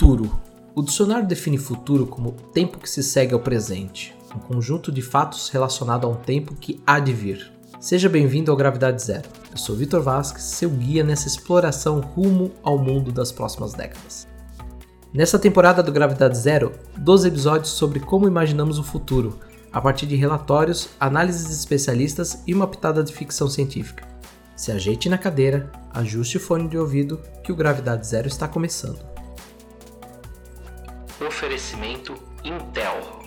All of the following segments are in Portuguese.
Futuro. O dicionário define futuro como tempo que se segue ao presente, um conjunto de fatos relacionado a um tempo que há de vir. Seja bem-vindo ao Gravidade Zero. Eu sou Vitor Vasques, seu guia nessa exploração rumo ao mundo das próximas décadas. Nessa temporada do Gravidade Zero, 12 episódios sobre como imaginamos o futuro, a partir de relatórios, análises de especialistas e uma pitada de ficção científica. Se ajeite na cadeira, ajuste o fone de ouvido que o Gravidade Zero está começando. Oferecimento Intel.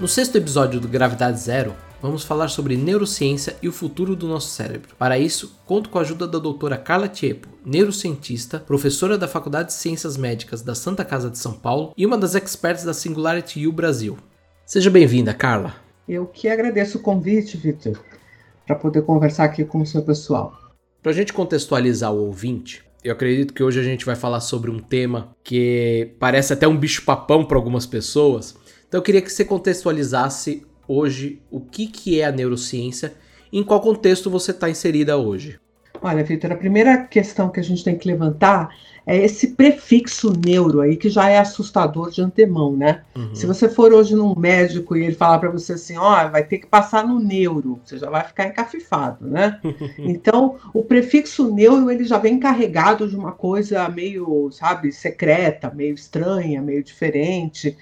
No sexto episódio do Gravidade Zero, vamos falar sobre neurociência e o futuro do nosso cérebro. Para isso, conto com a ajuda da doutora Carla Tiepo, neurocientista, professora da Faculdade de Ciências Médicas da Santa Casa de São Paulo e uma das experts da Singularity U Brasil. Seja bem-vinda, Carla. Eu que agradeço o convite, Victor, para poder conversar aqui com o seu pessoal. Para a gente contextualizar o ouvinte, eu acredito que hoje a gente vai falar sobre um tema que parece até um bicho-papão para algumas pessoas. Então eu queria que você contextualizasse hoje o que, que é a neurociência e em qual contexto você está inserida hoje. Olha, Vitor, a primeira questão que a gente tem que levantar é esse prefixo neuro aí, que já é assustador de antemão, né? Uhum. Se você for hoje num médico e ele falar para você assim, ó, oh, vai ter que passar no neuro, você já vai ficar encafifado, né? então, o prefixo neuro, ele já vem carregado de uma coisa meio, sabe, secreta, meio estranha, meio diferente.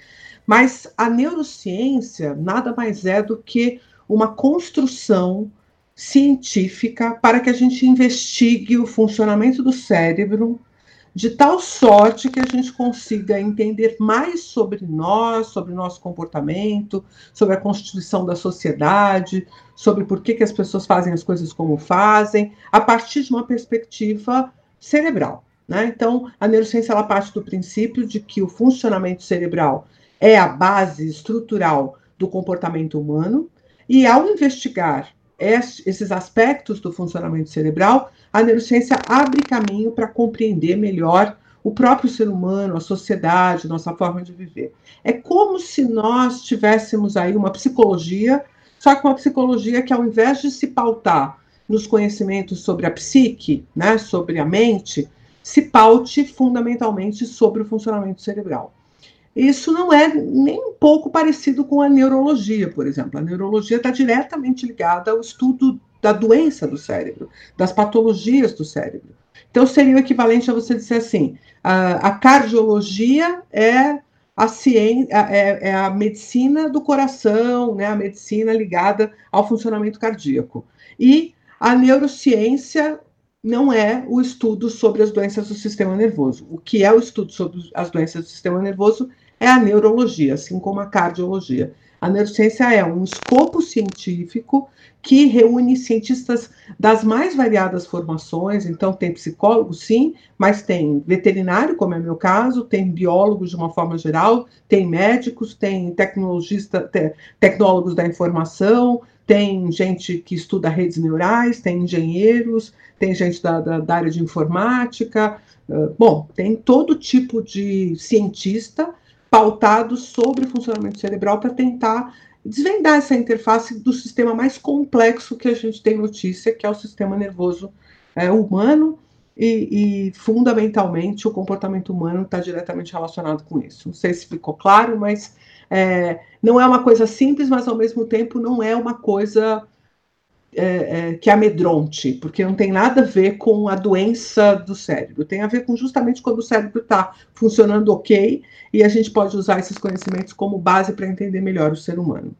Mas a neurociência nada mais é do que uma construção científica para que a gente investigue o funcionamento do cérebro de tal sorte que a gente consiga entender mais sobre nós, sobre nosso comportamento, sobre a constituição da sociedade, sobre por que, que as pessoas fazem as coisas como fazem, a partir de uma perspectiva cerebral. Né? Então, a neurociência ela parte do princípio de que o funcionamento cerebral é a base estrutural do comportamento humano, e ao investigar esses aspectos do funcionamento cerebral, a neurociência abre caminho para compreender melhor o próprio ser humano, a sociedade, nossa forma de viver. É como se nós tivéssemos aí uma psicologia, só que uma psicologia que ao invés de se pautar nos conhecimentos sobre a psique, né, sobre a mente, se paute fundamentalmente sobre o funcionamento cerebral. Isso não é nem um pouco parecido com a neurologia, por exemplo. A neurologia está diretamente ligada ao estudo da doença do cérebro, das patologias do cérebro. Então, seria o equivalente a você dizer assim: a, a cardiologia é a ciência, é, é, a medicina do coração, né, a medicina ligada ao funcionamento cardíaco. E a neurociência não é o estudo sobre as doenças do sistema nervoso. O que é o estudo sobre as doenças do sistema nervoso é a neurologia, assim como a cardiologia. A neurociência é um escopo científico que reúne cientistas das mais variadas formações. Então, tem psicólogo, sim, mas tem veterinário, como é meu caso, tem biólogos de uma forma geral, tem médicos, tem tecnologista, te, tecnólogos da informação, tem gente que estuda redes neurais, tem engenheiros, tem gente da, da, da área de informática. Uh, bom, tem todo tipo de cientista pautado sobre o funcionamento cerebral para tentar desvendar essa interface do sistema mais complexo que a gente tem notícia, que é o sistema nervoso é, humano, e, e, fundamentalmente o comportamento humano está diretamente relacionado com isso. Não sei se ficou claro, mas é, não é uma coisa simples, mas ao mesmo tempo não é uma coisa é, é, que amedronte, porque não tem nada a ver com a doença do cérebro, tem a ver com justamente quando o cérebro está funcionando ok e a gente pode usar esses conhecimentos como base para entender melhor o ser humano.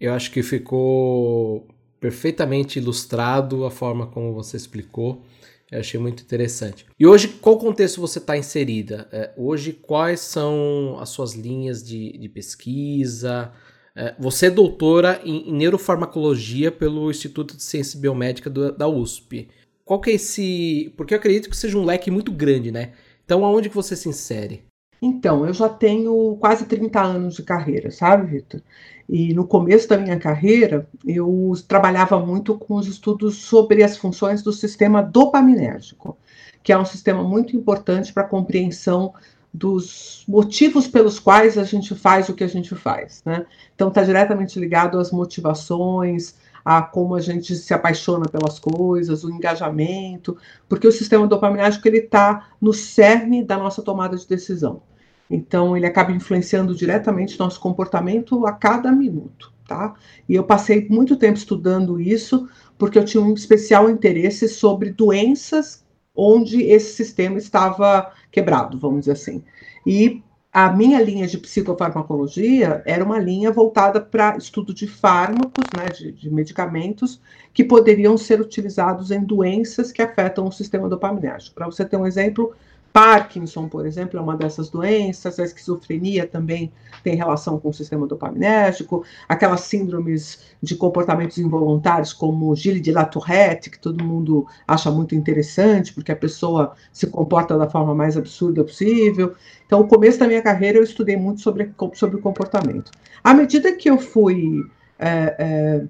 Eu acho que ficou perfeitamente ilustrado a forma como você explicou. Eu achei muito interessante. E hoje, qual contexto você está inserida? É, hoje, quais são as suas linhas de, de pesquisa? É, você é doutora em, neurofarmacologia pelo Instituto de Ciência Biomédica do, da USP. Qual que é esse... Porque eu acredito que seja um leque muito grande, né? Então, aonde que você se insere? Então, eu já tenho quase 30 anos de carreira, sabe, Vitor? E no começo da minha carreira, eu trabalhava muito com os estudos sobre as funções do sistema dopaminérgico, que é um sistema muito importante para a compreensão dos motivos pelos quais a gente faz o que a gente faz, né? Então está diretamente ligado às motivações, a como a gente se apaixona pelas coisas, o engajamento, porque o sistema dopaminérgico ele está no cerne da nossa tomada de decisão. Então ele acaba influenciando diretamente nosso comportamento a cada minuto, tá? E eu passei muito tempo estudando isso porque eu tinha um especial interesse sobre doenças onde esse sistema estava quebrado, vamos dizer assim. E a minha linha de psicofarmacologia era uma linha voltada para estudo de fármacos, né, de, de, medicamentos, que poderiam ser utilizados em doenças que afetam o sistema dopaminérgico. Para você ter um exemplo, Parkinson, por exemplo, é uma dessas doenças, a esquizofrenia também tem relação com o sistema dopaminérgico, aquelas síndromes de comportamentos involuntários, como Gilles de la Tourette, que todo mundo acha muito interessante, porque a pessoa se comporta da forma mais absurda possível. Então, no começo da minha carreira, eu estudei muito sobre, sobre comportamento. À medida que eu fui é, é,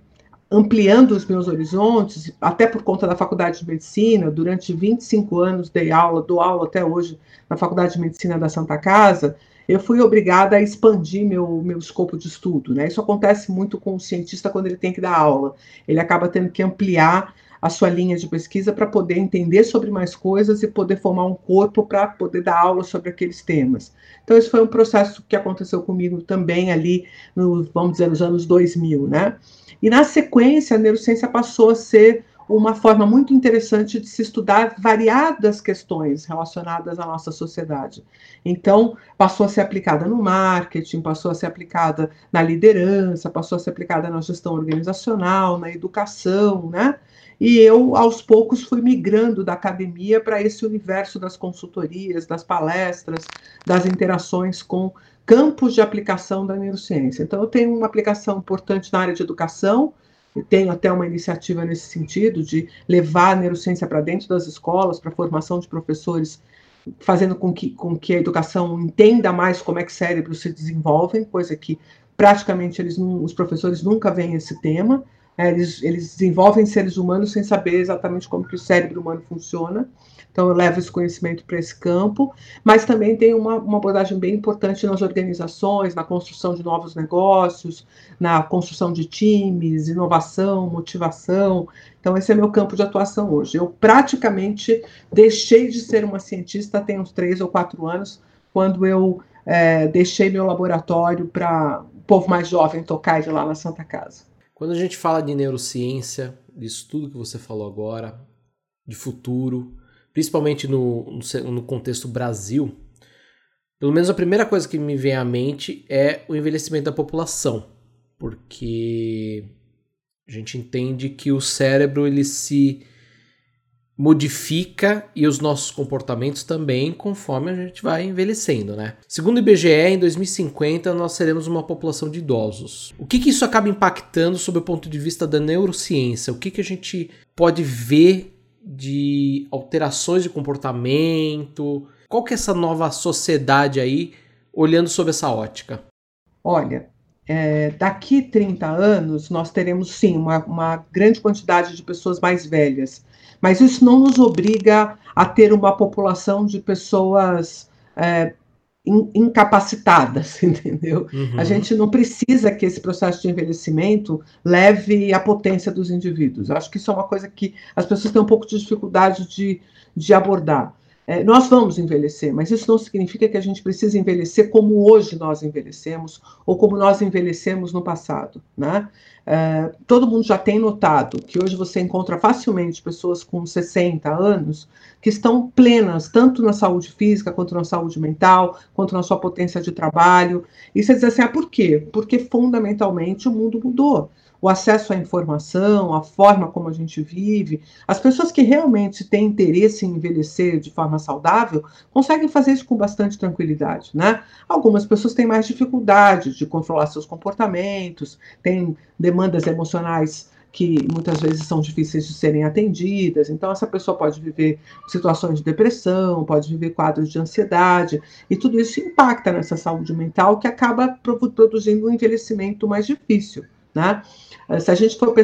ampliando os meus horizontes, até por conta da faculdade de medicina, durante 25 anos dei aula, dou aula até hoje na faculdade de medicina da Santa Casa, eu fui obrigada a expandir meu, meu escopo de estudo. Né? Isso acontece muito com o cientista quando ele tem que dar aula. Ele acaba tendo que ampliar a sua linha de pesquisa para poder entender sobre mais coisas e poder formar um corpo para poder dar aula sobre aqueles temas. Então, esse foi um processo que aconteceu comigo também ali, no, vamos dizer, nos anos 2000, né? E na sequência, a neurociência passou a ser uma forma muito interessante de se estudar variadas questões relacionadas à nossa sociedade. Então, passou a ser aplicada no marketing, passou a ser aplicada na liderança, passou a ser aplicada na gestão organizacional, na educação, né? E eu, aos poucos, fui migrando da academia para esse universo das consultorias, das palestras, das interações com campos de aplicação da neurociência. Então, eu tenho uma aplicação importante na área de educação, e tenho até uma iniciativa nesse sentido, de levar a neurociência para dentro das escolas, para a formação de professores, fazendo com que, com que a educação entenda mais como é que cérebros se desenvolvem, coisa que praticamente eles não, os professores nunca veem esse tema. É, eles, eles desenvolvem seres humanos sem saber exatamente como que o cérebro humano funciona. Então, eu levo esse conhecimento para esse campo, mas também tem uma, uma abordagem bem importante nas organizações, na construção de novos negócios, na construção de times, inovação, motivação. Então, esse é meu campo de atuação hoje. Eu praticamente deixei de ser uma cientista tem uns três ou quatro anos, quando eu é, deixei meu laboratório para o povo mais jovem tocar de lá na Santa Casa. Quando a gente fala de neurociência, disso tudo que você falou agora, de futuro, principalmente no, no, contexto Brasil, pelo menos a primeira coisa que me vem à mente é o envelhecimento da população, porque a gente entende que o cérebro ele se modifica e os nossos comportamentos também conforme a gente vai envelhecendo, né? Segundo o IBGE, em 2050 nós seremos uma população de idosos. O que, que isso acaba impactando sob o ponto de vista da neurociência? O que, que a gente pode ver de alterações de comportamento? Qual que é essa nova sociedade aí, olhando sob essa ótica? Olha, é, daqui 30 anos, nós teremos sim uma, uma grande quantidade de pessoas mais velhas, mas isso não nos obriga a ter uma população de pessoas é, incapacitadas, entendeu? Uhum. A gente não precisa que esse processo de envelhecimento leve à potência dos indivíduos. acho que isso é uma coisa que as pessoas têm um pouco de dificuldade de, de abordar. É, nós vamos envelhecer, mas isso não significa que a gente precisa envelhecer como hoje nós envelhecemos ou como nós envelhecemos no passado. Né? É, todo mundo já tem notado que hoje você encontra facilmente pessoas com 60 anos que estão plenas, tanto na saúde física, quanto na saúde mental, quanto na sua potência de trabalho. E você diz assim: ah, por quê? Porque fundamentalmente o mundo mudou o acesso à informação, a forma como a gente vive. As pessoas que realmente têm interesse em envelhecer de forma saudável conseguem fazer isso com bastante tranquilidade, né? Algumas pessoas têm mais dificuldade de controlar seus comportamentos, têm demandas emocionais que muitas vezes são difíceis de serem atendidas. Então, essa pessoa pode viver situações de depressão, pode viver quadros de ansiedade, e tudo isso impacta nessa saúde mental que acaba produzindo um envelhecimento mais difícil. Né? Se a gente for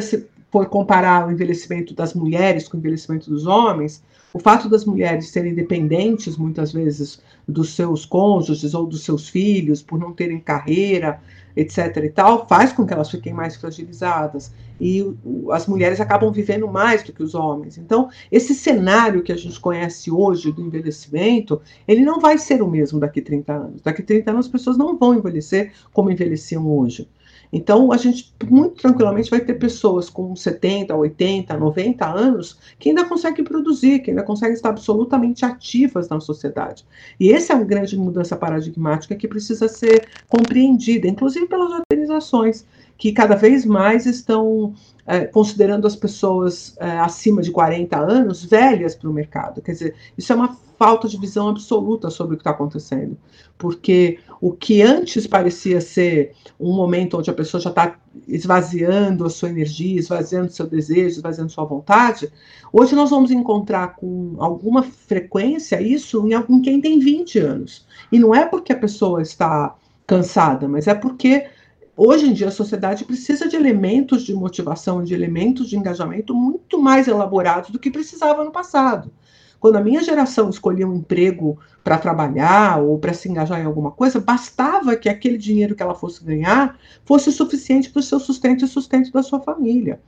for comparar o envelhecimento das mulheres com o envelhecimento dos homens, o fato das mulheres serem dependentes, muitas vezes, dos seus cônjuges ou dos seus filhos, por não terem carreira, etc. e tal, faz com que elas fiquem mais fragilizadas. E as mulheres acabam vivendo mais do que os homens. Então, esse cenário que a gente conhece hoje do envelhecimento, ele não vai ser o mesmo daqui a 30 anos. Daqui a 30 anos as pessoas não vão envelhecer como envelheciam hoje. Então, a gente muito tranquilamente vai ter pessoas com 70, 80, 90 anos que ainda conseguem produzir, que ainda conseguem estar absolutamente ativas na sociedade. E essa é uma grande mudança paradigmática que precisa ser compreendida, inclusive pelas organizações, que cada vez mais estão é, considerando as pessoas é, acima de 40 anos velhas para o mercado. Quer dizer, isso é uma falta de visão absoluta sobre o que está acontecendo. Porque o que antes parecia ser um momento onde a pessoa já está esvaziando a sua energia, esvaziando seu desejo, esvaziando sua vontade, hoje nós vamos encontrar com alguma frequência isso em, em quem tem 20 anos. E não é porque a pessoa está cansada, mas é porque hoje em dia a sociedade precisa de elementos de motivação, de elementos de engajamento muito mais elaborados do que precisava no passado. Quando a minha geração escolhia um emprego para trabalhar ou para se engajar em alguma coisa, bastava que aquele dinheiro que ela fosse ganhar fosse suficiente para o seu sustento e sustento da sua família.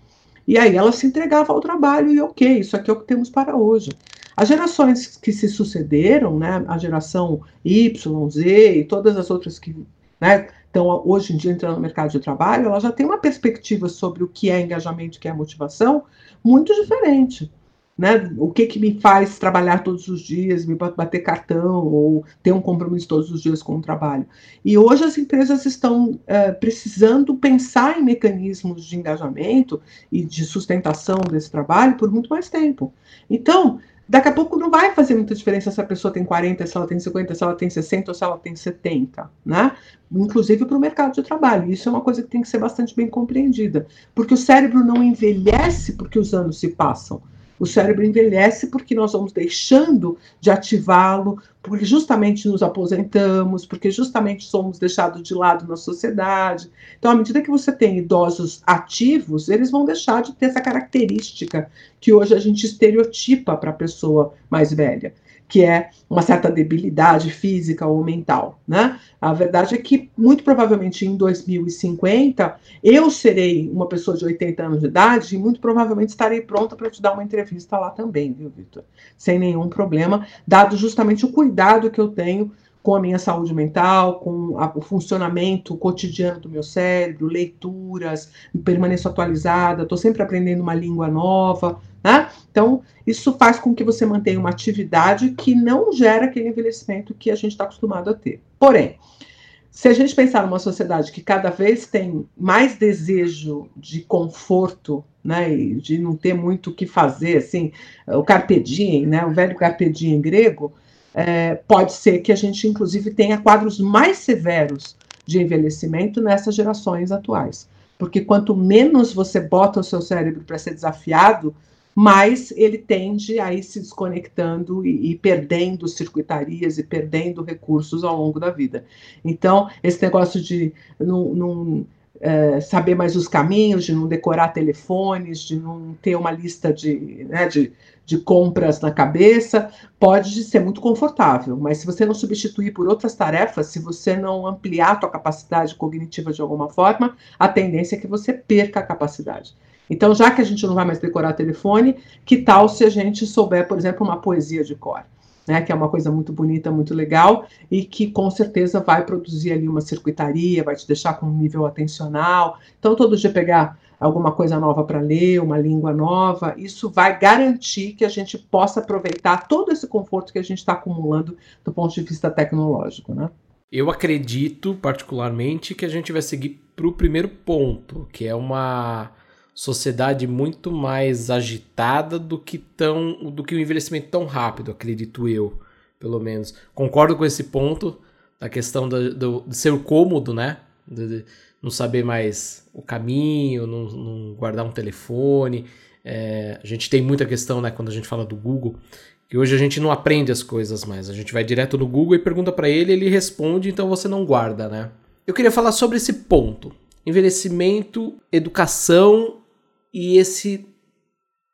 E aí ela se entregava ao trabalho e ok, isso aqui é o que temos para hoje. As gerações que se sucederam, né, a geração Y, Z e todas as outras que né, estão hoje em dia entrando no mercado de trabalho, ela já tem uma perspectiva sobre o que é engajamento, o que é motivação, muito diferente. Né? O que, que me faz trabalhar todos os dias, me bater cartão ou ter um compromisso todos os dias com o trabalho. E hoje as empresas estão é, precisando pensar em mecanismos de engajamento e de sustentação desse trabalho por muito mais tempo. Então, Daqui a pouco não vai fazer muita diferença se a pessoa tem 40, se ela tem 50, se ela tem 60 ou se ela tem 70, né? Inclusive para o mercado de trabalho. Isso é uma coisa que tem que ser bastante bem compreendida. Porque o cérebro não envelhece porque os anos se passam. O cérebro envelhece porque nós vamos deixando de ativá-lo, porque justamente nos aposentamos, porque justamente somos deixados de lado na sociedade. Então, à medida que você tem idosos ativos, eles vão deixar de ter essa característica que hoje a gente estereotipa para a pessoa mais velha que é uma certa debilidade física ou mental, né? A verdade é que muito provavelmente em 2050 eu serei uma pessoa de 80 anos de idade e muito provavelmente estarei pronta para te dar uma entrevista lá também, viu, Vitor? Sem nenhum problema, dado justamente o cuidado que eu tenho com a minha saúde mental, com a, o funcionamento cotidiano do meu cérebro, leituras, permaneço atualizada, estou sempre aprendendo uma língua nova, né? Então, isso faz com que você mantenha uma atividade que não gera aquele envelhecimento que a gente está acostumado a ter. Porém, se a gente pensar numa sociedade que cada vez tem mais desejo de conforto, né, e de não ter muito o que fazer, assim, o carpe diem, né, o velho carpe diem grego, é, pode ser que a gente, inclusive, tenha quadros mais severos de envelhecimento nessas gerações atuais. Porque quanto menos você bota o seu cérebro para ser desafiado, mais ele tende a ir se desconectando e, e, perdendo circuitarias e perdendo recursos ao longo da vida. Então, esse negócio de não, não é, saber mais os caminhos, de não decorar telefones, de não ter uma lista de, né, de, de compras na cabeça, pode ser muito confortável, mas se você não substituir por outras tarefas, se você não ampliar a sua capacidade cognitiva de alguma forma, a tendência é que você perca a capacidade. Então, já que a gente não vai mais decorar telefone, que tal se a gente souber, por exemplo, uma poesia de cor? Né, que é uma coisa muito bonita, muito legal, e que com certeza vai produzir ali uma circuitaria, vai te deixar com um nível atencional. Então, todo dia pegar alguma coisa nova para ler, uma língua nova, isso vai garantir que a gente possa aproveitar todo esse conforto que a gente está acumulando do ponto de vista tecnológico. Né? Eu acredito, particularmente, que a gente vai seguir para o primeiro ponto, que é uma sociedade muito mais agitada do que tão do que o envelhecimento tão rápido, acredito eu, pelo menos. Concordo com esse ponto da questão do, do, de ser cômodo, né? De, de não saber mais o caminho, não, não guardar um telefone. É, a gente tem muita questão, né, quando a gente fala do Google, que hoje a gente não aprende as coisas mais. A gente vai direto no Google e pergunta para ele, ele responde, então você não guarda, né? Eu queria falar sobre esse ponto. Envelhecimento, educação e esse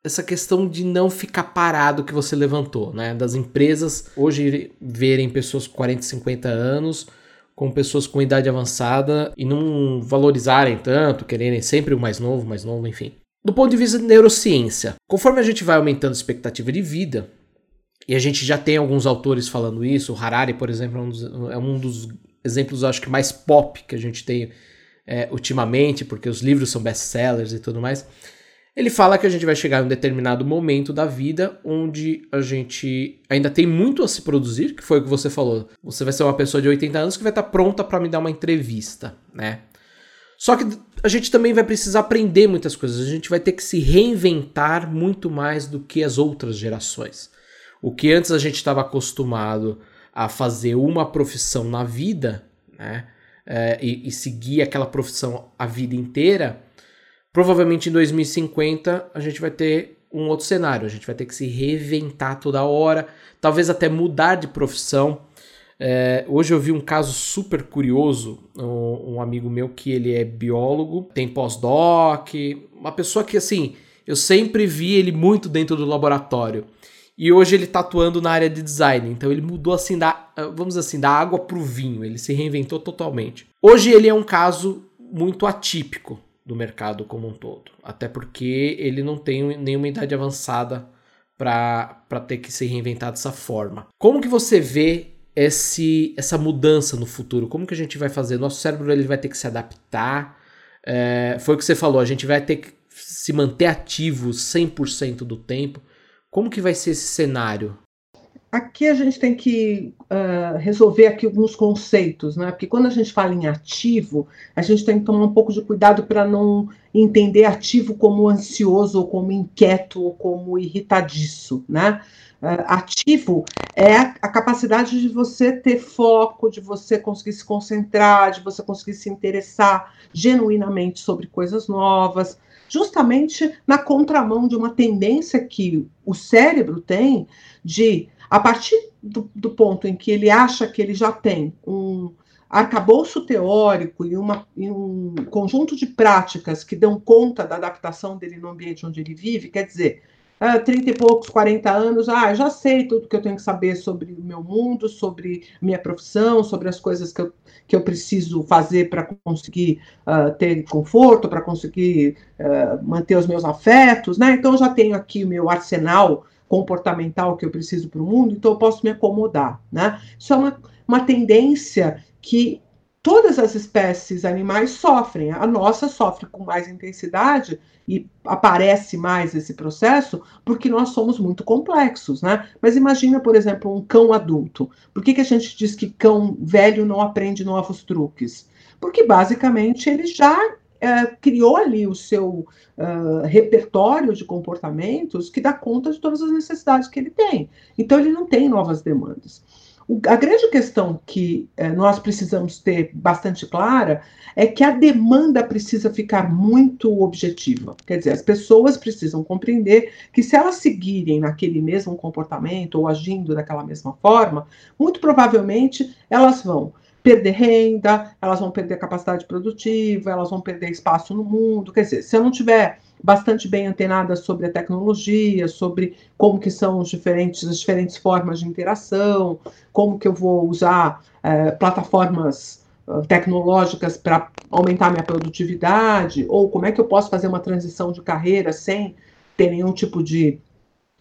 essa questão de não ficar parado que você levantou, né? Das empresas hoje verem pessoas com 40, 50 anos com pessoas com idade avançada e não valorizarem tanto, quererem sempre o mais novo, mais novo, enfim. Do ponto de vista de neurociência, conforme a gente vai aumentando a expectativa de vida, e a gente já tem alguns autores falando isso, o Harari, por exemplo, é um dos, é um dos exemplos, acho que mais pop que a gente tem é, ultimamente, porque os livros são best-sellers e tudo mais. Ele fala que a gente vai chegar em um determinado momento da vida onde a gente ainda tem muito a se produzir, que foi o que você falou. Você vai ser uma pessoa de 80 anos que vai estar pronta para me dar uma entrevista, né? Só que a gente também vai precisar aprender muitas coisas. A gente vai ter que se reinventar muito mais do que as outras gerações. O que antes a gente estava acostumado a fazer uma profissão na vida, né? É, e, e seguir aquela profissão a vida inteira Provavelmente em 2050 a gente vai ter um outro cenário, a gente vai ter que se reinventar toda hora, talvez até mudar de profissão. É, hoje eu vi um caso super curioso, um, um, amigo meu que ele é biólogo, tem pós-doc, uma pessoa que assim, eu sempre vi ele muito dentro do laboratório. E hoje ele está atuando na área de design, então ele mudou assim da, vamos assim, da água para o vinho, ele se reinventou totalmente. Hoje ele é um caso muito atípico, do mercado como um todo. Até porque ele não tem nenhuma idade avançada para ter que se reinventar dessa forma. Como que você vê esse, essa mudança no futuro? Como que a gente vai fazer? Nosso cérebro ele vai ter que se adaptar. É, foi o que você falou, a gente vai ter que se manter ativo 100% do tempo. Como que vai ser esse cenário? Aqui a gente tem que uh, resolver aqui alguns conceitos, né? Porque quando a gente fala em ativo, a gente tem que tomar um pouco de cuidado para não entender ativo como ansioso, ou como inquieto, ou como irritadiço, né? Uh, ativo é a, a capacidade de você ter foco, de você conseguir se concentrar, de você conseguir se interessar genuinamente sobre coisas novas, justamente na contramão de uma tendência que o cérebro tem de a partir do, do, ponto em que ele acha que ele já tem um arcabouço teórico e, uma, e um conjunto de práticas que dão conta da adaptação dele no ambiente onde ele vive, quer dizer, ah, 30 e poucos, 40 anos, ah, já sei tudo que eu tenho que saber sobre o meu mundo, sobre minha profissão, sobre as coisas que eu, que eu preciso fazer para conseguir uh, ter conforto, para conseguir uh, manter os meus afetos, né? Então, eu já tenho aqui o meu arsenal comportamental que eu preciso para o mundo, então eu posso me acomodar, né? Isso é uma, uma tendência que todas as espécies animais sofrem. A nossa sofre com mais intensidade e aparece mais esse processo porque nós somos muito complexos, né? Mas imagina, por exemplo, um cão adulto. Por que, que a gente diz que cão velho não aprende novos truques? Porque basicamente ele já é, criou ali o seu uh, repertório de comportamentos que dá conta de todas as necessidades que ele tem. Então, ele não tem novas demandas. O, a grande questão que eh, nós precisamos ter bastante clara é que a demanda precisa ficar muito objetiva. Quer dizer, as pessoas precisam compreender que se elas seguirem naquele mesmo comportamento ou agindo daquela mesma forma, muito provavelmente elas vão perder renda, elas vão perder capacidade produtiva, elas vão perder espaço no mundo. Quer dizer, se eu não tiver bastante bem antenada sobre a tecnologia, sobre como que são os diferentes, as diferentes formas de interação, como que eu vou usar é, plataformas uh, tecnológicas para aumentar minha produtividade, ou como é que eu posso fazer uma transição de carreira sem ter nenhum tipo de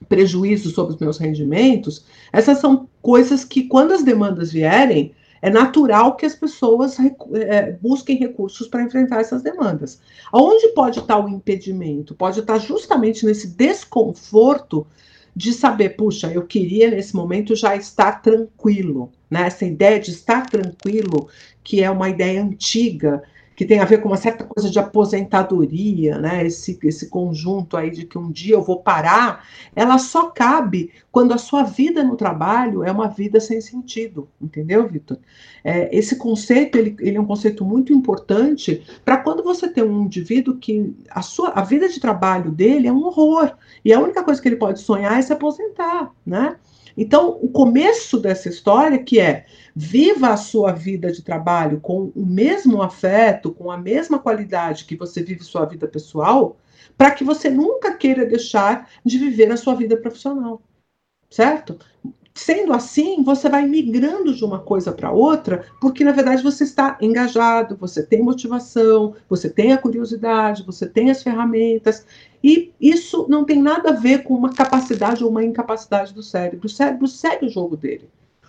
prejuízo sobre os meus rendimentos, essas são coisas que, quando as demandas vierem, é natural que as pessoas é, busquem recursos para enfrentar essas demandas. Aonde pode estar o impedimento? Pode estar justamente nesse desconforto de saber, puxa, eu queria nesse momento já estar tranquilo, né? Essa ideia de estar tranquilo, que é uma ideia antiga, que tem a ver com uma certa coisa de aposentadoria, né? Esse, esse conjunto aí de que um dia eu vou parar, ela só cabe quando a sua vida no trabalho é uma vida sem sentido, entendeu, Vitor? É, esse conceito ele, ele é um conceito muito importante para quando você tem um indivíduo que a sua a vida de trabalho dele é um horror e a única coisa que ele pode sonhar é se aposentar, né? Então, o começo dessa história, que é viva a sua vida de trabalho com o mesmo afeto, com a mesma qualidade que você vive sua vida pessoal, para que você nunca queira deixar de viver a sua vida profissional. Certo? Sendo assim, você vai migrando de uma coisa para outra, porque na verdade você está engajado, você tem motivação, você tem a curiosidade, você tem as ferramentas, e isso não tem nada a ver com uma capacidade ou uma incapacidade do cérebro. O cérebro segue o jogo dele.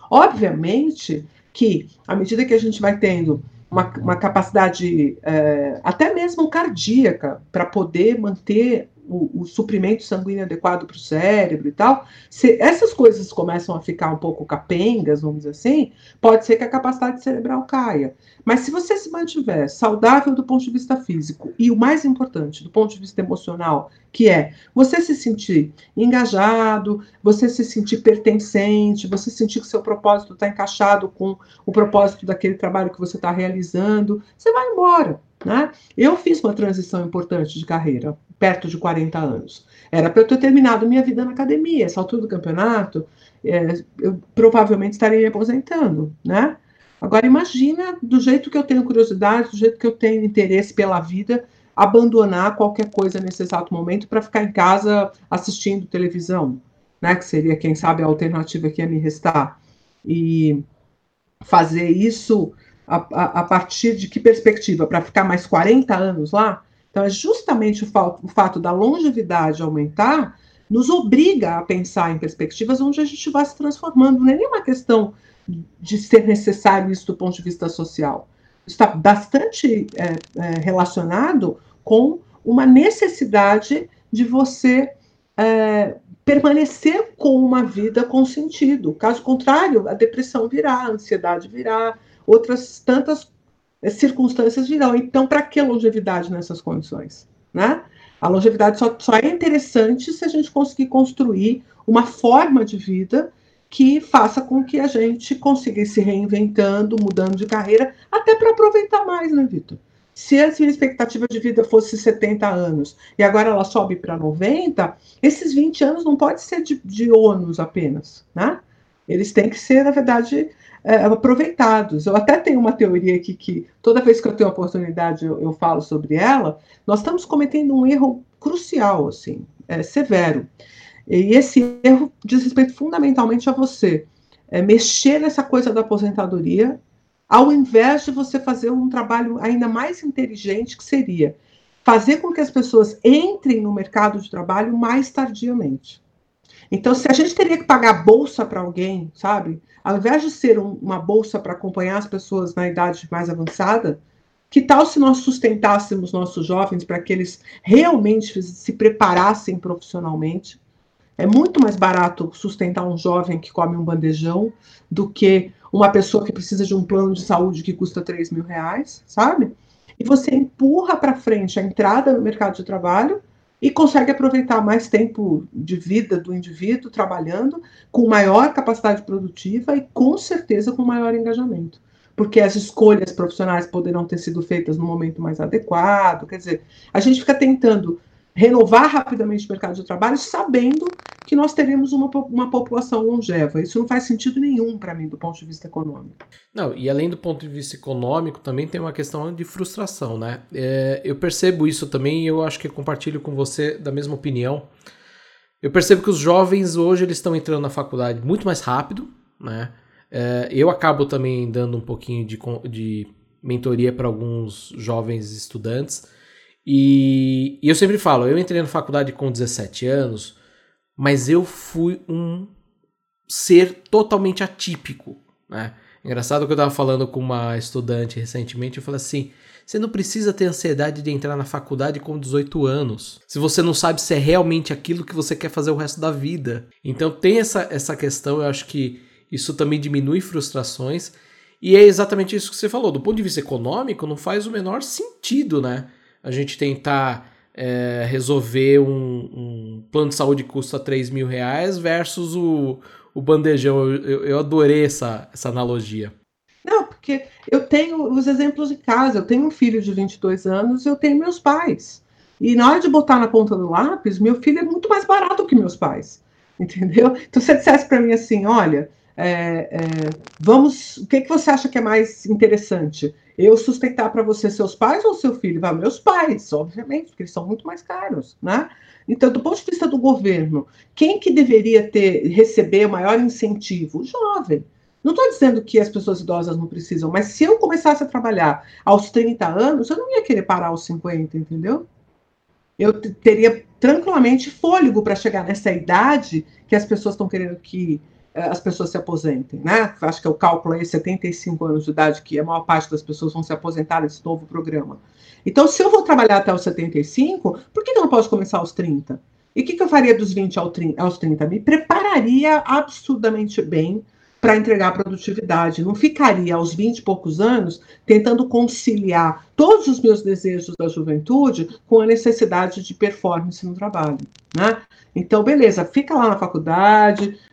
Obviamente que, à medida que a gente vai tendo uma, uma capacidade é, até mesmo cardíaca para poder manter o, o, suprimento sanguíneo adequado para o cérebro e tal, se essas coisas começam a ficar um pouco capengas, vamos dizer assim, pode ser que a capacidade cerebral caia. Mas se você se mantiver saudável do ponto de vista físico e o mais importante, do ponto de vista emocional, que é você se sentir engajado, você se sentir pertencente, você sentir que seu propósito está encaixado com o propósito daquele trabalho que você está realizando, você vai embora. Né? Eu fiz uma transição importante de carreira, perto de 40 anos. Era para eu ter terminado minha vida na academia, essa altura do campeonato, é, eu provavelmente estaria me aposentando, né? Agora imagina, do jeito que eu tenho curiosidade, do jeito que eu tenho interesse pela vida, abandonar qualquer coisa nesse exato momento para ficar em casa assistindo televisão, né? Que seria, quem sabe, a alternativa que ia me restar. E fazer isso a, a, a partir de que perspectiva? Para ficar mais 40 anos lá? Então, é justamente o, fa o fato da longevidade aumentar nos obriga a pensar em perspectivas onde a gente vai se transformando. Não é nenhuma questão de ser necessário isso do ponto de vista social. Está bastante é, é, relacionado com uma necessidade de você é, permanecer com uma vida com sentido. Caso contrário, a depressão virá, a ansiedade virá, outras tantas circunstâncias virão. Então, para que longevidade nessas condições? Né? A longevidade só, só é interessante se a gente conseguir construir uma forma de vida que faça com que a gente consiga ir se reinventando, mudando de carreira, até para aproveitar mais, né, Vitor? Se a minha expectativa de vida fosse 70 anos e agora ela sobe para 90, esses 20 anos não pode ser de, de ônus apenas, né? Eles têm que ser, na verdade, é, aproveitados. Eu até tenho uma teoria aqui que toda vez que eu tenho oportunidade eu, eu falo sobre ela. Nós estamos cometendo um erro crucial, assim, é, severo. E esse erro diz respeito fundamentalmente a você é, mexer nessa coisa da aposentadoria, ao invés de você fazer um trabalho ainda mais inteligente, que seria fazer com que as pessoas entrem no mercado de trabalho mais tardiamente. Então, se a gente teria que pagar bolsa para alguém, sabe? Ao invés de ser um, uma bolsa para acompanhar as pessoas na idade mais avançada, que tal se nós sustentássemos nossos jovens para que eles realmente se preparassem profissionalmente? É muito mais barato sustentar um jovem que come um bandejão do que uma pessoa que precisa de um plano de saúde que custa 3 mil reais, sabe? E você empurra para frente a entrada no mercado de trabalho e consegue aproveitar mais tempo de vida do indivíduo trabalhando com maior capacidade produtiva e com certeza com maior engajamento. Porque as escolhas profissionais poderão ter sido feitas no momento mais adequado. Quer dizer, a gente fica tentando renovar rapidamente o mercado de trabalho, sabendo que nós teremos uma, uma população longeva. Isso não faz sentido nenhum para mim, do ponto de vista econômico. Não, e além do ponto de vista econômico, também tem uma questão de frustração, né? É, eu percebo isso também e eu acho que compartilho com você da mesma opinião. Eu percebo que os jovens hoje eles estão entrando na faculdade muito mais rápido, né? É, eu acabo também dando um pouquinho de, de mentoria para alguns jovens estudantes e, e eu sempre falo, eu entrei na faculdade com 17 anos, mas eu fui um ser totalmente atípico, né? Engraçado que eu estava falando com uma estudante recentemente, eu falei assim: você não precisa ter ansiedade de entrar na faculdade com 18 anos, se você não sabe se é realmente aquilo que você quer fazer o resto da vida. Então tem essa, essa questão, eu acho que isso também diminui frustrações, e é exatamente isso que você falou. Do ponto de vista econômico, não faz o menor sentido, né? a gente tentar é, resolver um, um, plano de saúde que custa 3 mil reais versus o, o bandejão. Eu, eu adorei essa, essa analogia. Não, porque eu tenho os exemplos de casa. Eu tenho um filho de 22 anos, eu tenho meus pais. E na hora de botar na ponta do lápis, meu filho é muito mais barato que meus pais. entendeu? Então, se você dissesse para mim assim, olha, é, é, vamos, o que, que você acha que é mais interessante? Eu sustentar para você seus pais ou seu filho? Vai, meus pais, obviamente, porque eles são muito mais caros, né? Então, do ponto de vista do governo, quem que deveria ter receber maior incentivo? O jovem. Não estou dizendo que as pessoas idosas não precisam, mas se eu começasse a trabalhar aos 30 anos, eu não ia querer parar aos 50, entendeu? Eu teria tranquilamente fôlego para chegar nessa idade que as pessoas estão querendo que as pessoas se aposentem, né? Acho que é o cálculo aí, 75 anos de idade, que a maior parte das pessoas vão se aposentar nesse novo programa. Então, se eu vou trabalhar até os 75, por que eu não posso começar aos 30? E o que, que, eu faria dos 20 aos 30? Me prepararia absurdamente bem para entregar produtividade. Não ficaria aos 20 e poucos anos tentando conciliar todos os meus desejos da juventude com a necessidade de performance no trabalho. Né? Então, beleza, fica lá na faculdade, é,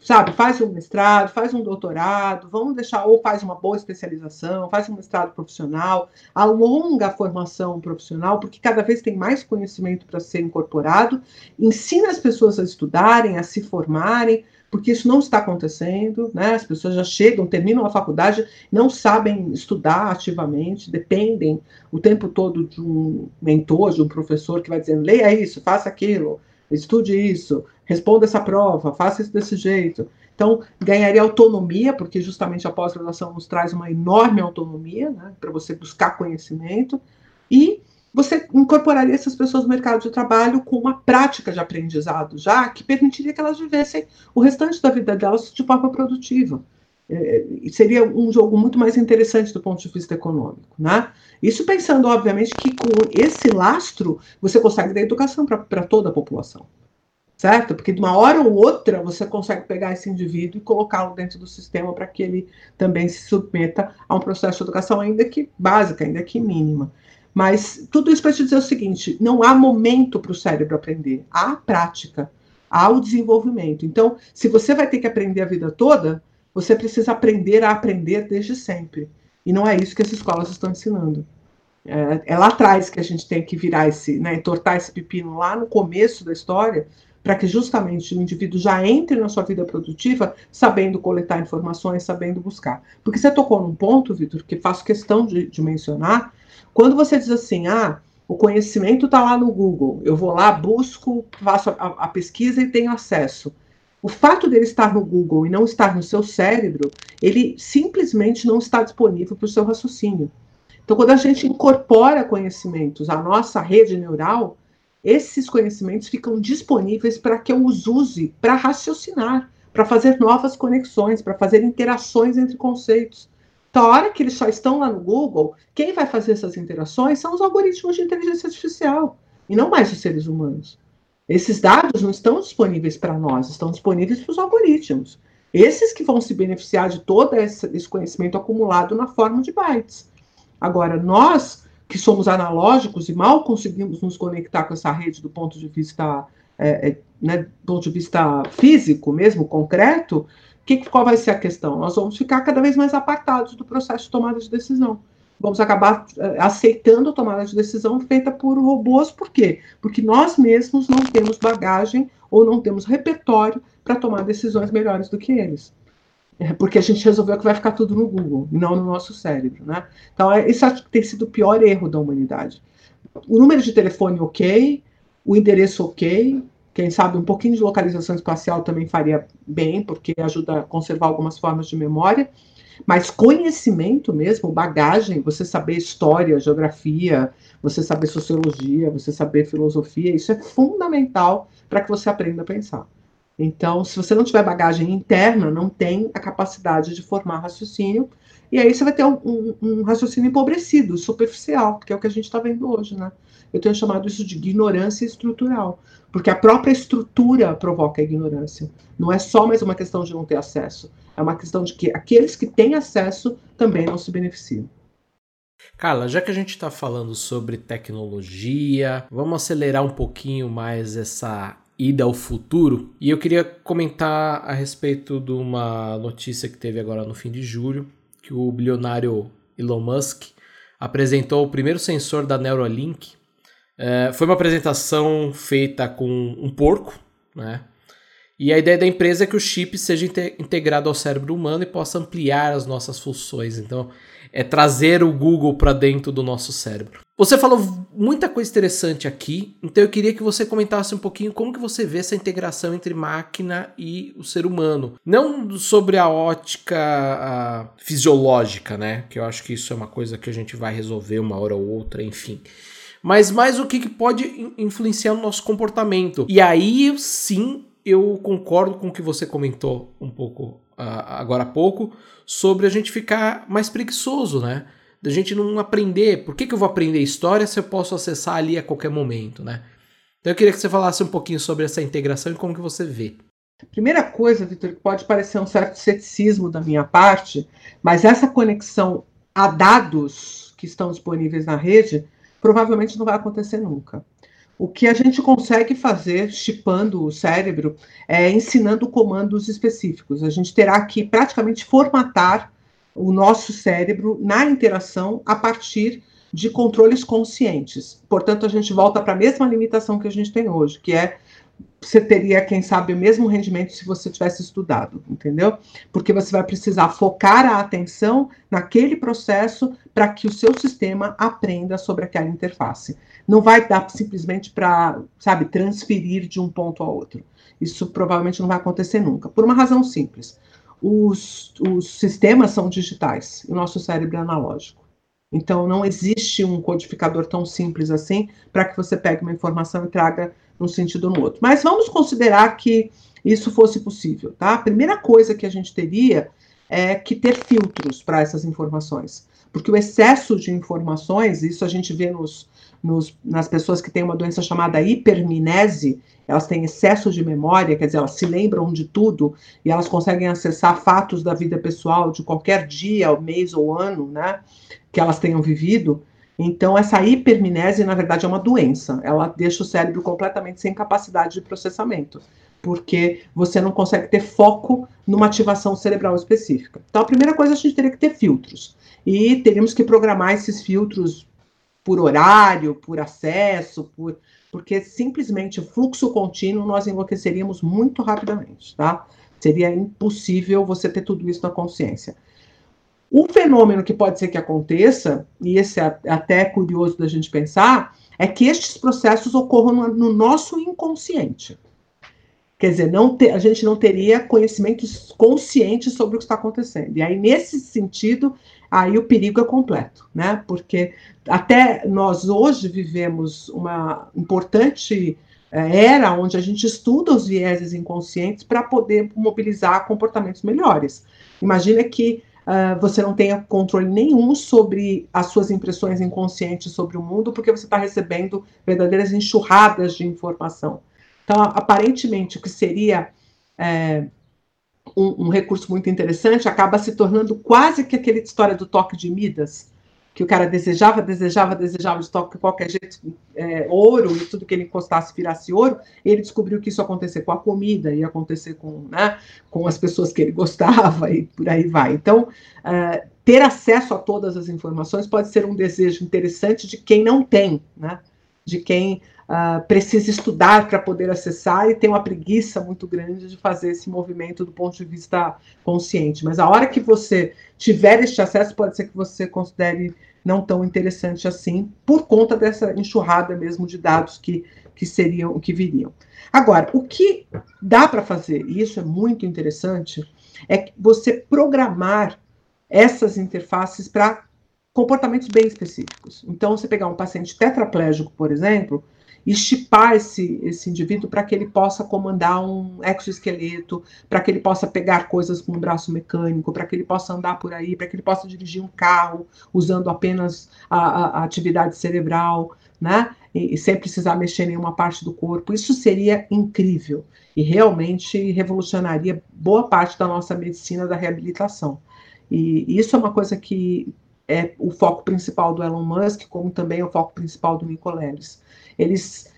sabe, faz um mestrado, faz um doutorado, vamos deixar, ou faz uma boa especialização, faz um mestrado profissional, alonga a formação profissional, porque cada vez tem mais conhecimento para ser incorporado, ensina as pessoas a estudarem, a se formarem, porque isso não está acontecendo, né? As pessoas já chegam, terminam a faculdade, não sabem estudar ativamente, dependem o tempo todo de um mentor, de um professor que vai dizendo, leia isso, faça aquilo, estude isso, responda essa prova, faça isso desse jeito. Então, ganharia autonomia, porque justamente a pós-graduação nos traz uma enorme autonomia, né, para você buscar conhecimento, e você incorporaria essas pessoas no mercado de trabalho com uma prática de aprendizado já que permitiria que elas vivessem o restante da vida delas de forma produtiva. É, seria um jogo muito mais interessante do ponto de vista econômico, né? Isso pensando, obviamente, que com esse lastro você consegue dar educação para toda a população, certo? Porque de uma hora ou outra você consegue pegar esse indivíduo e colocá-lo dentro do sistema para que ele também se submeta a um processo de educação, ainda que básica, ainda que mínima. Mas tudo isso para te dizer o seguinte: não há momento para o cérebro aprender, há prática, há o desenvolvimento. Então, se você vai ter que aprender a vida toda, você precisa aprender a aprender desde sempre. E não é isso que as escolas estão ensinando. É, é lá atrás que a gente tem que virar esse, né, entortar esse pepino lá no começo da história, para que justamente o indivíduo já entre na sua vida produtiva sabendo coletar informações, sabendo buscar. Porque você tocou num ponto, Vitor, que faço questão de, de mencionar, quando você diz assim, ah, o conhecimento está lá no Google, eu vou lá, busco, faço a, a, pesquisa e tenho acesso. O fato dele estar no Google e não estar no seu cérebro, ele simplesmente não está disponível para o seu raciocínio. Então, quando a gente incorpora conhecimentos à nossa rede neural, esses conhecimentos ficam disponíveis para que eu os use para raciocinar, para fazer novas conexões, para fazer interações entre conceitos. Então, a hora que eles só estão lá no Google, quem vai fazer essas interações são os algoritmos de inteligência artificial, e não mais os seres humanos. Esses dados não estão disponíveis para nós, estão disponíveis para os algoritmos. Esses que vão se beneficiar de todo esse conhecimento acumulado na forma de bytes. Agora, nós que somos analógicos e mal conseguimos nos conectar com essa rede do ponto de vista, é, é, né, do ponto de vista físico mesmo, concreto, que, qual vai ser a questão? Nós vamos ficar cada vez mais apartados do processo de tomada de decisão. Vamos acabar eh, aceitando a tomada de decisão feita por robôs, por quê? Porque nós mesmos não temos bagagem ou não temos repertório para tomar decisões melhores do que eles. É porque a gente resolveu que vai ficar tudo no Google, não no nosso cérebro. Né? Então, é, isso acho que tem sido o pior erro da humanidade. O número de telefone ok, o endereço ok, quem sabe um pouquinho de localização espacial também faria bem, porque ajuda a conservar algumas formas de memória. Mas conhecimento mesmo, bagagem, você saber história, geografia, você saber sociologia, você saber filosofia, isso é fundamental para que você aprenda a pensar. Então, se você não tiver bagagem interna, não tem a capacidade de formar raciocínio, e aí você vai ter um, um, um raciocínio empobrecido, superficial, que é o que a gente está vendo hoje, né? Eu tenho chamado isso de ignorância estrutural, porque a própria estrutura provoca a ignorância. Não é só mais uma questão de não ter acesso, é uma questão de que aqueles que têm acesso também não se beneficiam. Carla, já que a gente está falando sobre tecnologia, vamos acelerar um pouquinho mais essa ida ao futuro. E eu queria comentar a respeito de uma notícia que teve agora no fim de julho, que o bilionário Elon Musk apresentou o primeiro sensor da Neuralink. É, foi uma apresentação feita com um porco, né? E a ideia da empresa é que o chip seja integrado ao cérebro humano e possa ampliar as nossas funções. Então, é trazer o Google para dentro do nosso cérebro. Você falou muita coisa interessante aqui, então eu queria que você comentasse um pouquinho como que você vê essa integração entre máquina e o ser humano. Não sobre a ótica a, fisiológica, né? Que eu acho que isso é uma coisa que a gente vai resolver uma hora ou outra, enfim mas mais o que, que pode influenciar no nosso comportamento. E aí sim eu concordo com o que você comentou um pouco uh, agora há pouco sobre a gente ficar mais preguiçoso, né? Da gente não aprender. Por que, que eu vou aprender história se eu posso acessar ali a qualquer momento, né? Então eu queria que você falasse um pouquinho sobre essa integração e como que você vê. Primeira coisa, Vitor, que pode parecer um certo ceticismo da minha parte, mas essa conexão a dados que estão disponíveis na rede provavelmente não vai acontecer nunca. O que a gente consegue fazer, chipando o cérebro, é ensinando comandos específicos. A gente terá que praticamente formatar o nosso cérebro na interação a partir de controles conscientes. Portanto, a gente volta para a mesma limitação que a gente tem hoje, que é você teria, quem sabe, o mesmo rendimento se você tivesse estudado, entendeu? Porque você vai precisar focar a atenção naquele processo para que o seu sistema aprenda sobre aquela interface. Não vai dar simplesmente para, sabe, transferir de um ponto a outro. Isso provavelmente não vai acontecer nunca, por uma razão simples. Os, os sistemas são digitais o nosso cérebro é analógico. Então, não existe um codificador tão simples assim para que você pegue uma informação e traga num sentido ou no outro. Mas vamos considerar que isso fosse possível, tá? A primeira coisa que a gente teria é que ter filtros para essas informações, porque o excesso de informações, isso a gente vê nos, nos, nas pessoas que têm uma doença chamada hipermnese, elas têm excesso de memória, quer dizer, elas se lembram de tudo e elas conseguem acessar fatos da vida pessoal de qualquer dia, mês ou ano, né, que elas tenham vivido. Então, essa hipermnese, na verdade, é uma doença. Ela deixa o cérebro completamente sem capacidade de processamento, porque você não consegue ter foco numa ativação cerebral específica. Então, a primeira coisa, a gente teria que ter filtros. E teríamos que programar esses filtros por horário, por acesso, por, porque simplesmente fluxo contínuo nós enlouqueceríamos muito rapidamente, tá? Seria impossível você ter tudo isso na consciência. O fenômeno que pode ser que aconteça, e esse é até curioso da gente pensar, é que estes processos ocorram no, no nosso inconsciente. Quer dizer, não te, a gente não teria conhecimentos conscientes sobre o que está acontecendo. E aí, nesse sentido, aí o perigo é completo, né? Porque até nós hoje vivemos uma importante é, era onde a gente estuda os vieses inconscientes para poder mobilizar comportamentos melhores. Imagina que uh, você não tenha controle nenhum sobre as suas impressões inconscientes sobre o mundo, porque você está recebendo verdadeiras enxurradas de informação. Então, aparentemente, o que seria é, um, um, recurso muito interessante acaba se tornando quase que aquela história do toque de Midas, que o cara desejava, desejava, desejava de toque de qualquer jeito, é, ouro e tudo que ele encostasse virasse ouro, ele descobriu que isso ia acontecer com a comida, ia acontecer com, né, com as pessoas que ele gostava e por aí vai. Então, uh, ter acesso a todas as informações pode ser um desejo interessante de quem não tem, né, de quem uh, precisa estudar para poder acessar e tem uma preguiça muito grande de fazer esse movimento do ponto de vista consciente. Mas a hora que você tiver este acesso, pode ser que você considere não tão interessante assim, por conta dessa enxurrada mesmo de dados que, que seriam, que viriam. Agora, o que dá para fazer, e isso é muito interessante, é você programar essas interfaces para comportamentos bem específicos. Então, você pegar um paciente tetraplégico, por exemplo, e chipar esse, esse indivíduo para que ele possa comandar um exoesqueleto, para que ele possa pegar coisas com um braço mecânico, para que ele possa andar por aí, para que ele possa dirigir um carro usando apenas a, a, a atividade cerebral, né? E, e, sem precisar mexer em nenhuma parte do corpo. Isso seria incrível e realmente revolucionaria boa parte da nossa medicina da reabilitação. E isso é uma coisa que é o foco principal do Elon Musk, como também é o foco principal do Nicoleles. Eles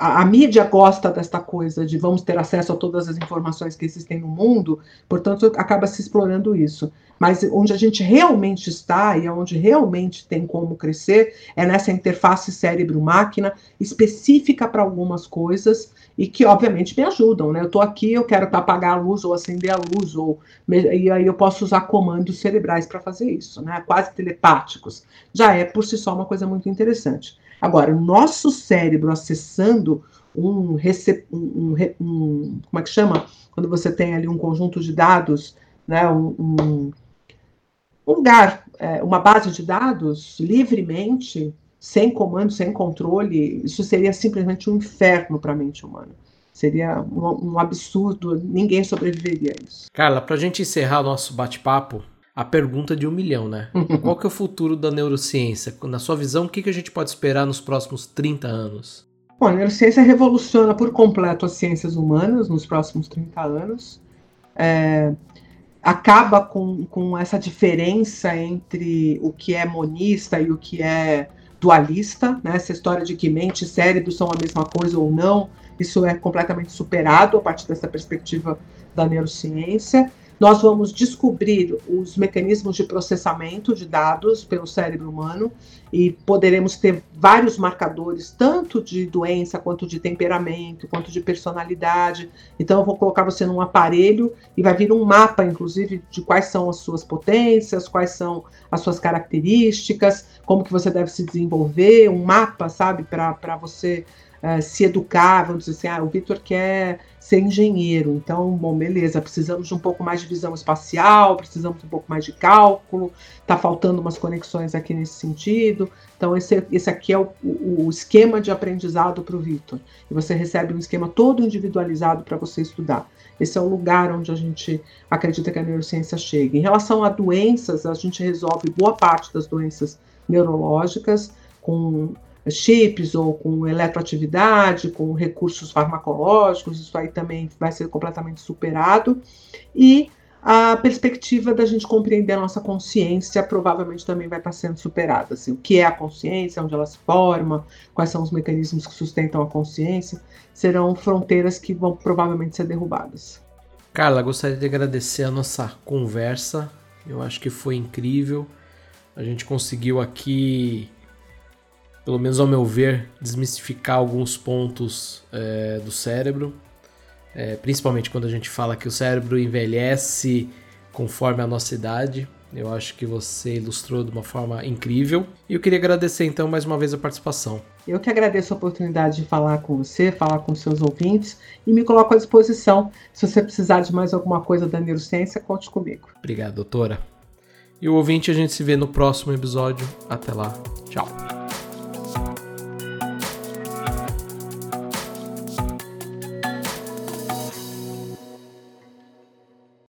a, a, mídia gosta desta coisa de vamos ter acesso a todas as informações que existem no mundo, portanto, acaba se explorando isso. Mas onde a gente realmente está e onde realmente tem como crescer é nessa interface cérebro-máquina específica para algumas coisas e que, obviamente, me ajudam. Né? Eu estou aqui, eu quero apagar a luz ou acender a luz, ou, e aí eu posso usar comandos cerebrais para fazer isso, né? quase telepáticos. Já é, por si só, uma coisa muito interessante. Agora, nosso cérebro acessando um, um, um, como é que chama? Quando você tem ali um conjunto de dados, né, um, um, lugar, é, uma base de dados livremente, sem comando, sem controle, isso seria simplesmente um inferno para a mente humana. Seria um, um absurdo, ninguém sobreviveria a isso. Carla, para a gente encerrar o nosso bate-papo, a pergunta de um milhão, né? Qual que é o futuro da neurociência? Na sua visão, o que, que a gente pode esperar nos próximos 30 anos? Bom, a neurociência revoluciona por completo as ciências humanas nos próximos 30 anos. É, acaba com, com essa diferença entre o que é monista e o que é dualista, né? essa história de que mente e cérebro são a mesma coisa ou não, isso é completamente superado a partir dessa perspectiva da neurociência. Nós vamos descobrir os mecanismos de processamento de dados pelo cérebro humano e poderemos ter vários marcadores, tanto de doença, quanto de temperamento, quanto de personalidade. Então, eu vou colocar você num aparelho e vai vir um mapa, inclusive, de quais são as suas potências, quais são as suas características, como que você deve se desenvolver, um mapa, sabe, para você uh, se educar, vamos dizer assim, ah, o Vitor quer ser engenheiro, então, bom, beleza, precisamos de um pouco mais de visão espacial, precisamos de um pouco mais de cálculo, está faltando umas conexões aqui nesse sentido, então esse, esse aqui é o, o, o esquema de aprendizado para o Vitor, e você recebe um esquema todo individualizado para você estudar. Esse é o lugar onde a gente acredita que a neurociência chega. Em relação a doenças, a gente resolve boa parte das doenças neurológicas com chips ou com eletroatividade, com recursos farmacológicos, isso aí também vai ser completamente superado. E a perspectiva da gente compreender a nossa consciência provavelmente também vai estar sendo superada. Assim, o que é a consciência, onde ela se forma, quais são os mecanismos que sustentam a consciência, serão fronteiras que vão provavelmente ser derrubadas. Carla, gostaria de agradecer a nossa conversa. Eu acho que foi incrível. A gente conseguiu aqui pelo menos ao meu ver, desmistificar alguns pontos é, do cérebro, é, principalmente quando a gente fala que o cérebro envelhece conforme a nossa idade. Eu acho que você ilustrou de uma forma incrível. E eu queria agradecer então mais uma vez a participação. Eu que agradeço a oportunidade de falar com você, falar com seus ouvintes e me coloco à disposição. Se você precisar de mais alguma coisa da neurociência, conte comigo. Obrigado, doutora. E o ouvinte, a gente se vê no próximo episódio. Até lá. Tchau.